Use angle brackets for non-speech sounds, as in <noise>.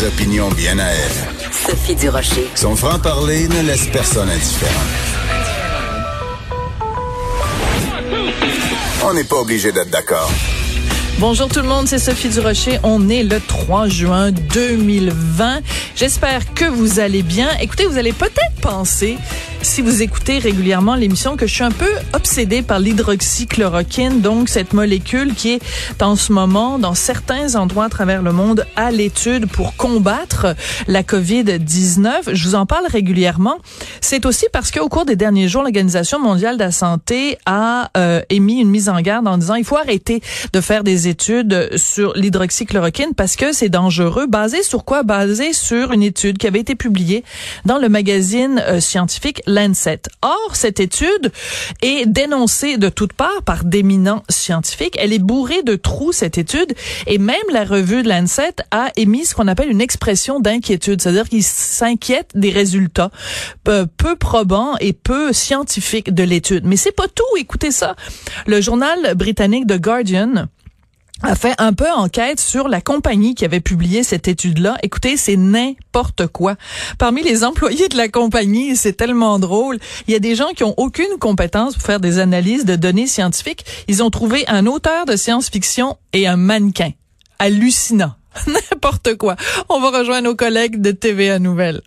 Des opinions bien à elle. Sophie Durocher. Son franc-parler ne laisse personne indifférent. On n'est pas obligé d'être d'accord. Bonjour tout le monde, c'est Sophie Durocher. On est le 3 juin 2020. J'espère que vous allez bien. Écoutez, vous allez peut-être penser, si vous écoutez régulièrement l'émission, que je suis un peu obsédée par l'hydroxychloroquine, donc cette molécule qui est en ce moment dans certains endroits à travers le monde à l'étude pour combattre la COVID-19. Je vous en parle régulièrement. C'est aussi parce qu'au cours des derniers jours, l'Organisation mondiale de la santé a euh, émis une mise en garde en disant il faut arrêter de faire des études sur l'hydroxychloroquine parce que c'est dangereux. Basé sur quoi? Basé sur une étude qui avait été publiée dans le euh, scientifique Lancet. Or, cette étude est dénoncée de toutes parts par d'éminents scientifiques. Elle est bourrée de trous, cette étude, et même la revue de Lancet a émis ce qu'on appelle une expression d'inquiétude, c'est-à-dire qu'ils s'inquiètent des résultats peu, peu probants et peu scientifiques de l'étude. Mais c'est pas tout, écoutez ça. Le journal britannique The Guardian a fait un peu enquête sur la compagnie qui avait publié cette étude-là. Écoutez, c'est n'importe quoi. Parmi les employés de la compagnie, c'est tellement drôle. Il y a des gens qui ont aucune compétence pour faire des analyses de données scientifiques. Ils ont trouvé un auteur de science-fiction et un mannequin. Hallucinant. <laughs> N'importe quoi. On va rejoindre nos collègues de TVA Nouvelles.